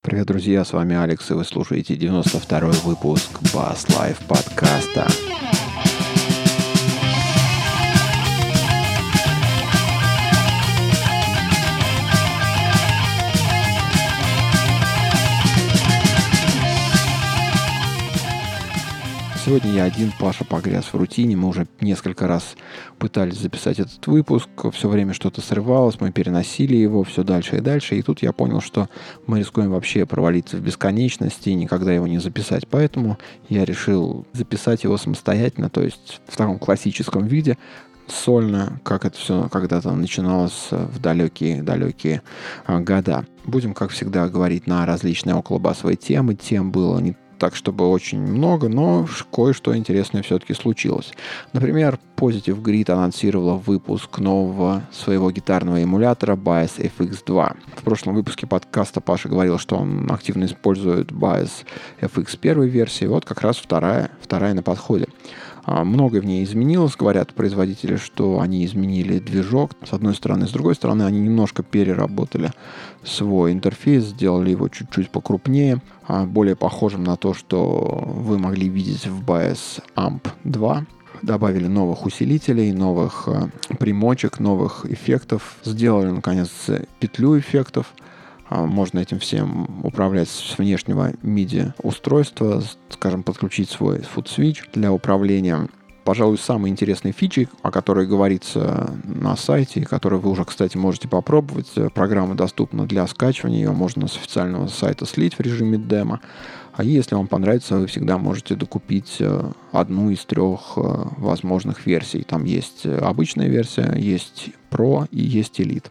Привет, друзья, с вами Алекс, и вы слушаете 92-й выпуск Bass Life подкаста. Сегодня я один, Паша погряз в рутине. Мы уже несколько раз пытались записать этот выпуск. Все время что-то срывалось, мы переносили его все дальше и дальше. И тут я понял, что мы рискуем вообще провалиться в бесконечности и никогда его не записать. Поэтому я решил записать его самостоятельно, то есть в таком классическом виде, сольно, как это все когда-то начиналось в далекие-далекие а, года. Будем, как всегда, говорить на различные околобасовые темы. Тем было не так, чтобы очень много, но кое-что интересное все-таки случилось. Например, Positive Grid анонсировала выпуск нового своего гитарного эмулятора Bias FX2. В прошлом выпуске подкаста Паша говорил, что он активно использует Bias FX первой версии, вот как раз вторая, вторая на подходе. А, многое в ней изменилось. Говорят производители, что они изменили движок с одной стороны. С другой стороны, они немножко переработали свой интерфейс, сделали его чуть-чуть покрупнее, а, более похожим на то, что вы могли видеть в Bias Amp 2 добавили новых усилителей, новых э, примочек, новых эффектов, сделали, наконец, петлю эффектов – можно этим всем управлять с внешнего MIDI устройства, скажем, подключить свой foot switch для управления. Пожалуй, самые интересные фичи, о которой говорится на сайте, которые вы уже, кстати, можете попробовать. Программа доступна для скачивания, ее можно с официального сайта слить в режиме демо. А если вам понравится, вы всегда можете докупить э, одну из трех э, возможных версий. Там есть обычная версия, есть Pro и есть Elite.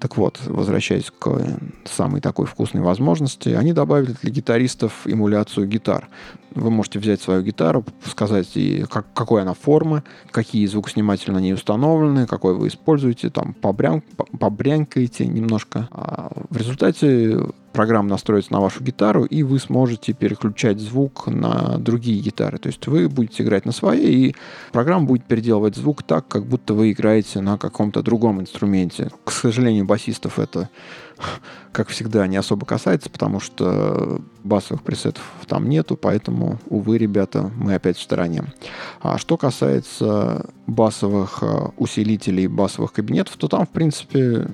Так вот, возвращаясь к самой такой вкусной возможности, они добавили для гитаристов эмуляцию гитар. Вы можете взять свою гитару, сказать, как, какой она формы, какие звукосниматели на ней установлены, какой вы используете, там побрям, побрянкаете немножко. А в результате программа настроится на вашу гитару, и вы сможете переключать звук на другие гитары. То есть вы будете играть на своей, и программа будет переделывать звук так, как будто вы играете на каком-то другом инструменте. К сожалению, басистов это, как всегда, не особо касается, потому что басовых пресетов там нету, поэтому, увы, ребята, мы опять в стороне. А что касается басовых э, усилителей, басовых кабинетов, то там, в принципе,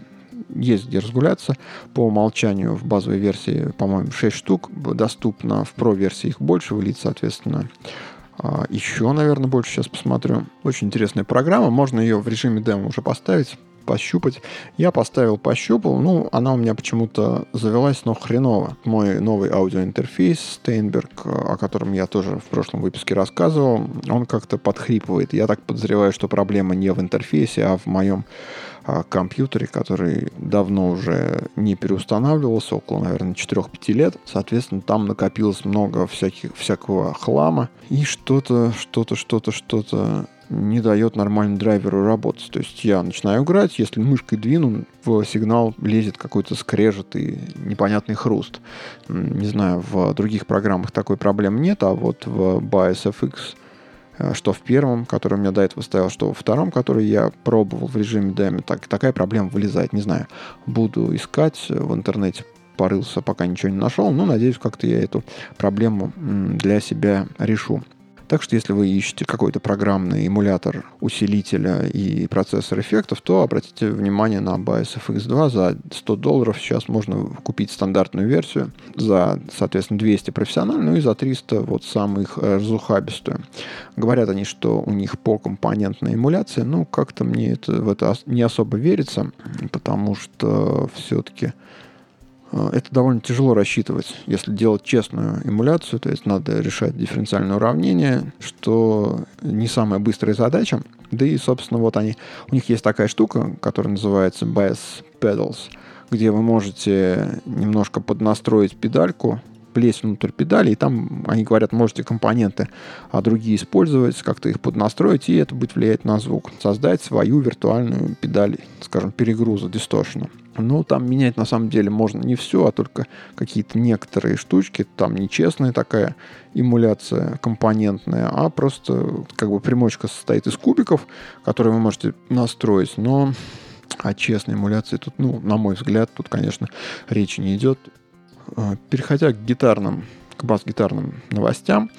есть где разгуляться. По умолчанию в базовой версии, по-моему, 6 штук. Доступно в Pro-версии их больше, в Elite, соответственно, а, еще, наверное, больше сейчас посмотрю. Очень интересная программа. Можно ее в режиме демо уже поставить пощупать. Я поставил, пощупал. Ну, она у меня почему-то завелась, но хреново. Мой новый аудиоинтерфейс Steinberg, о котором я тоже в прошлом выпуске рассказывал, он как-то подхрипывает. Я так подозреваю, что проблема не в интерфейсе, а в моем компьютере, который давно уже не переустанавливался, около, наверное, 4-5 лет. Соответственно, там накопилось много всяких, всякого хлама и что-то, что-то, что-то, что-то не дает нормальному драйверу работать. То есть я начинаю играть, если мышкой двину, в сигнал лезет какой-то скрежет и непонятный хруст. Не знаю, в других программах такой проблемы нет, а вот в BIOS э, что в первом, который у меня до этого стоял, что во втором, который я пробовал в режиме демо, так, такая проблема вылезает. Не знаю, буду искать в интернете, порылся, пока ничего не нашел, но надеюсь, как-то я эту проблему для себя решу. Так что если вы ищете какой-то программный эмулятор усилителя и процессор эффектов, то обратите внимание на Bios FX2. За 100 долларов сейчас можно купить стандартную версию, за, соответственно, 200 профессиональную и за 300 вот самых разухабистую. Говорят они, что у них по компонентная эмуляция, ну, как-то мне это, в это не особо верится, потому что все-таки Э, это довольно тяжело рассчитывать. Если делать честную эмуляцию, то есть надо решать дифференциальное уравнение, что не самая быстрая задача. Да и, собственно, вот они, у них есть такая штука, которая называется Bass Pedals, где вы можете немножко поднастроить педальку, плесень внутрь педали, и там, они говорят, можете компоненты а другие использовать, как-то их поднастроить, и это будет влиять на звук. Создать свою виртуальную педаль, скажем, перегруза, дисторшена. Ну, там менять на самом деле можно не все, а только какие-то некоторые штучки. Там нечестная такая эмуляция компонентная, а просто как бы примочка состоит из кубиков, которые вы можете настроить. Но о честной эмуляции тут, ну, на мой взгляд, тут, конечно, речи не идет. А, переходя к гитарным, к бас-гитарным новостям,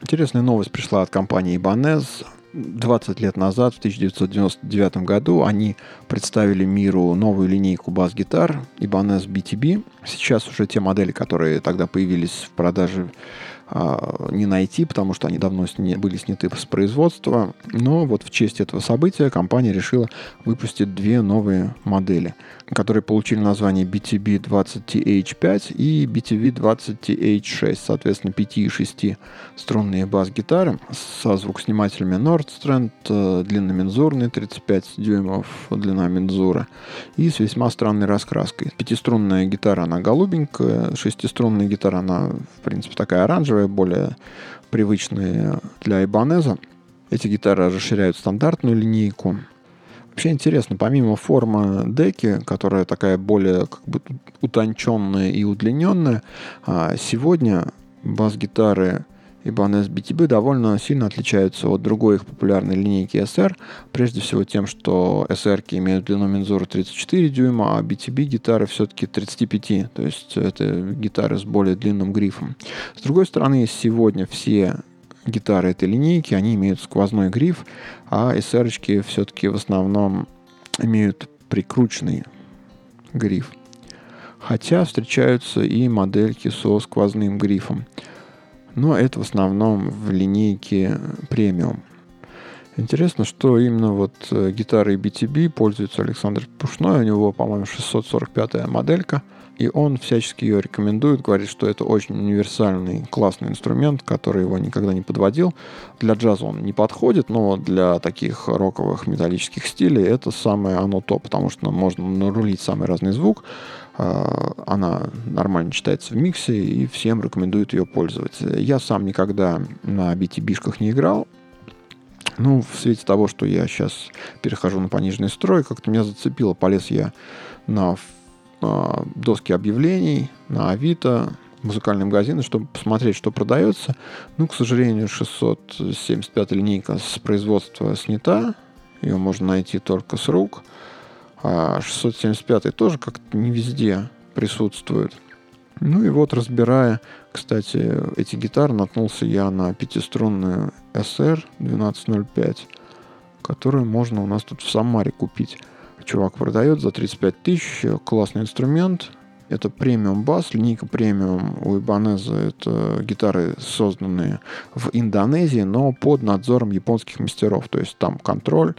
интересная новость пришла от компании Ibanez. 20 лет назад, в 1999 году, они представили миру новую линейку бас-гитар Ibanez BTB. Сейчас уже те модели, которые тогда появились в продаже не найти, потому что они давно сня... были сняты с производства. Но вот в честь этого события компания решила выпустить две новые модели, которые получили название BTB-20TH5 и BTV-20TH6, соответственно, 5 и 6 струнные бас-гитары со звукоснимателями Nordstrand, э, длинномензурные 35 дюймов длина мензура и с весьма странной раскраской. Пятиструнная гитара, она голубенькая, шестиструнная гитара, она, в принципе, такая оранжевая, которые более привычные для Ibanez. Эти гитары расширяют стандартную линейку. Вообще интересно, помимо формы деки, которая такая более как бы утонченная и удлиненная, а, сегодня бас-гитары Ibanez BTB довольно сильно отличаются от другой их популярной линейки SR, прежде всего тем, что SR имеют длину мензуры 34 дюйма, а BTB гитары все-таки 35, то есть это гитары с более длинным грифом. С другой стороны, сегодня все гитары этой линейки, они имеют сквозной гриф, а SR все-таки в основном имеют прикрученный гриф. Хотя встречаются и модельки со сквозным грифом но это в основном в линейке премиум. Интересно, что именно вот э, гитарой BTB пользуется Александр Пушной. У него, по-моему, 645-я моделька. И он всячески ее рекомендует, говорит, что это очень универсальный, классный инструмент, который его никогда не подводил. Для джаза он не подходит, но для таких роковых металлических стилей это самое оно то, потому что можно нарулить самый разный звук, она нормально читается в миксе, и всем рекомендуют ее пользоваться. Я сам никогда на BTB-шках не играл, ну, в свете того, что я сейчас перехожу на пониженный строй, как-то меня зацепило. Полез я на, на доски объявлений, на Авито, музыкальные магазины, чтобы посмотреть, что продается. Ну, к сожалению, 675 линейка с производства снята. Ее можно найти только с рук. А 675 тоже как-то не везде присутствует. Ну и вот, разбирая, кстати, эти гитары, наткнулся я на пятиструнную SR 1205, которую можно у нас тут в Самаре купить. Чувак продает за 35 тысяч, классный инструмент, это премиум бас, линейка премиум у Ибанеза. Это гитары, созданные в Индонезии, но под надзором японских мастеров. То есть там контроль,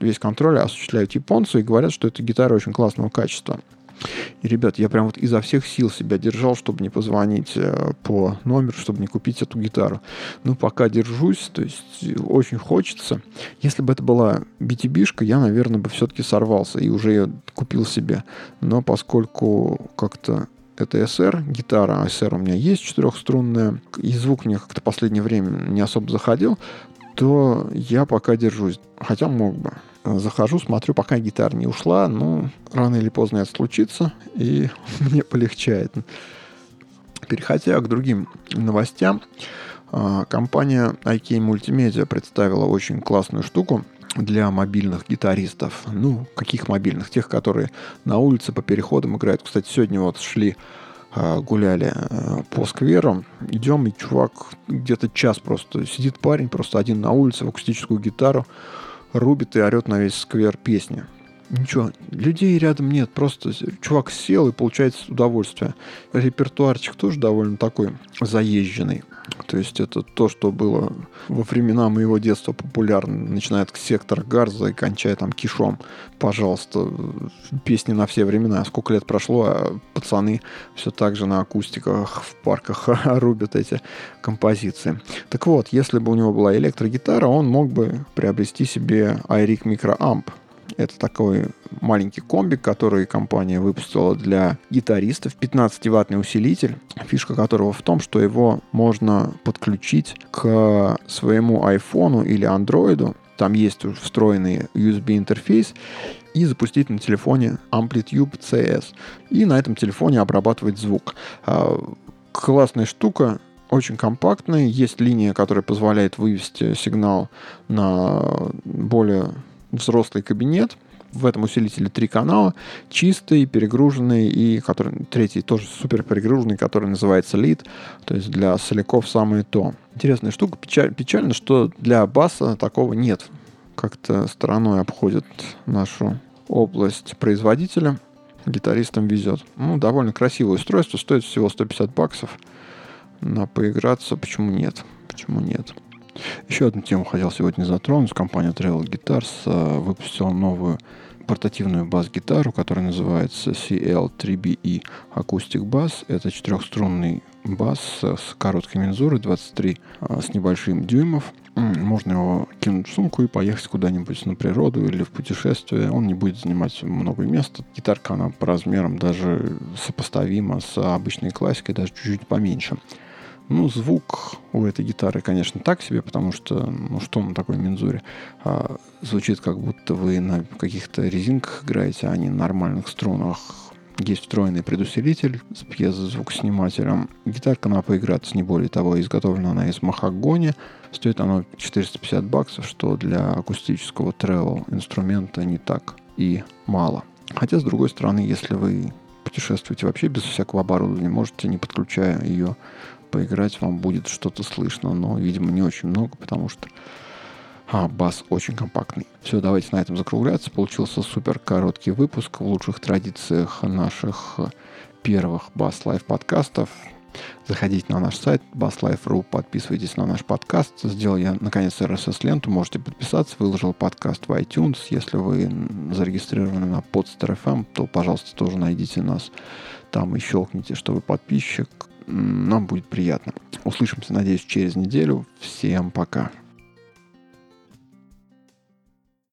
весь контроль осуществляют японцы и говорят, что это гитара очень классного качества. И, ребят, я прям вот изо всех сил себя держал, чтобы не позвонить э, по номеру, чтобы не купить эту гитару. Ну, пока держусь, то есть очень хочется. Если бы это была BTB-шка, я, наверное, бы все-таки сорвался и уже ее купил себе. Но поскольку как-то это SR, гитара SR у меня есть четырехструнная, и звук мне как-то последнее время не особо заходил, то я пока держусь. Хотя мог бы. Захожу, смотрю, пока гитара не ушла, ну, рано или поздно это случится, и мне полегчает. Переходя к другим новостям, а, компания IK Multimedia представила очень классную штуку для мобильных гитаристов. Ну, каких мобильных? Тех, которые на улице по переходам играют. Кстати, сегодня вот шли гуляли а, по скверу, идем, и чувак где-то час просто сидит парень, просто один на улице в акустическую гитару, рубит и орет на весь сквер песни. Ничего, людей рядом нет, просто чувак сел и получает удовольствие. Репертуарчик тоже довольно такой заезженный. То есть это то, что было во времена моего детства популярно. Начиная от сектора Гарза и кончая там кишом. Пожалуйста, песни на все времена. Сколько лет прошло, а пацаны все так же на акустиках в парках рубят эти композиции. Так вот, если бы у него была электрогитара, он мог бы приобрести себе Micro Amp это такой маленький комбик, который компания выпустила для гитаристов. 15-ваттный усилитель, фишка которого в том, что его можно подключить к своему айфону или андроиду. Там есть встроенный USB интерфейс и запустить на телефоне Amplitude CS. И на этом телефоне обрабатывать звук. А, классная штука, очень компактный. Есть линия, которая позволяет вывести сигнал на более взрослый кабинет, в этом усилителе три канала, чистый, перегруженный и который, третий тоже супер перегруженный, который называется лид, то есть для соляков самое то. Интересная штука, печаль, печально, что для баса такого нет. Как-то стороной обходит нашу область производителя. Гитаристам везет. Ну, довольно красивое устройство, стоит всего 150 баксов. На поиграться почему нет? Почему нет? Еще одну тему хотел сегодня затронуть. Компания Travel Guitars э, выпустила новую портативную бас-гитару, которая называется CL3BE Acoustic Bass. Это четырехструнный бас с короткой мензурой 23 э, с небольшим дюймов. Можно его кинуть в сумку и поехать куда-нибудь на природу или в путешествие. Он не будет занимать много места. Гитарка, она по размерам даже сопоставима с обычной классикой, даже чуть-чуть поменьше. Ну, звук у этой гитары, конечно, так себе, потому что, ну, что на такой мензуре? А, звучит, как будто вы на каких-то резинках играете, а не на нормальных струнах. Есть встроенный предусилитель с пьезозвукоснимателем. Гитарка на поиграться, не более того, изготовлена она из махагони. Стоит она 450 баксов, что для акустического travel инструмента не так и мало. Хотя, с другой стороны, если вы путешествуете вообще без всякого оборудования, можете, не подключая ее поиграть вам будет что-то слышно, но, видимо, не очень много, потому что а, бас очень компактный. Все, давайте на этом закругляться. Получился супер короткий выпуск в лучших традициях наших первых Bass Life подкастов. Заходите на наш сайт basslife.ru, подписывайтесь на наш подкаст. Сделал я, наконец, RSS-ленту, можете подписаться. Выложил подкаст в iTunes. Если вы зарегистрированы на Podster FM, то, пожалуйста, тоже найдите нас там и щелкните, что вы подписчик нам будет приятно. Услышимся, надеюсь, через неделю. Всем пока.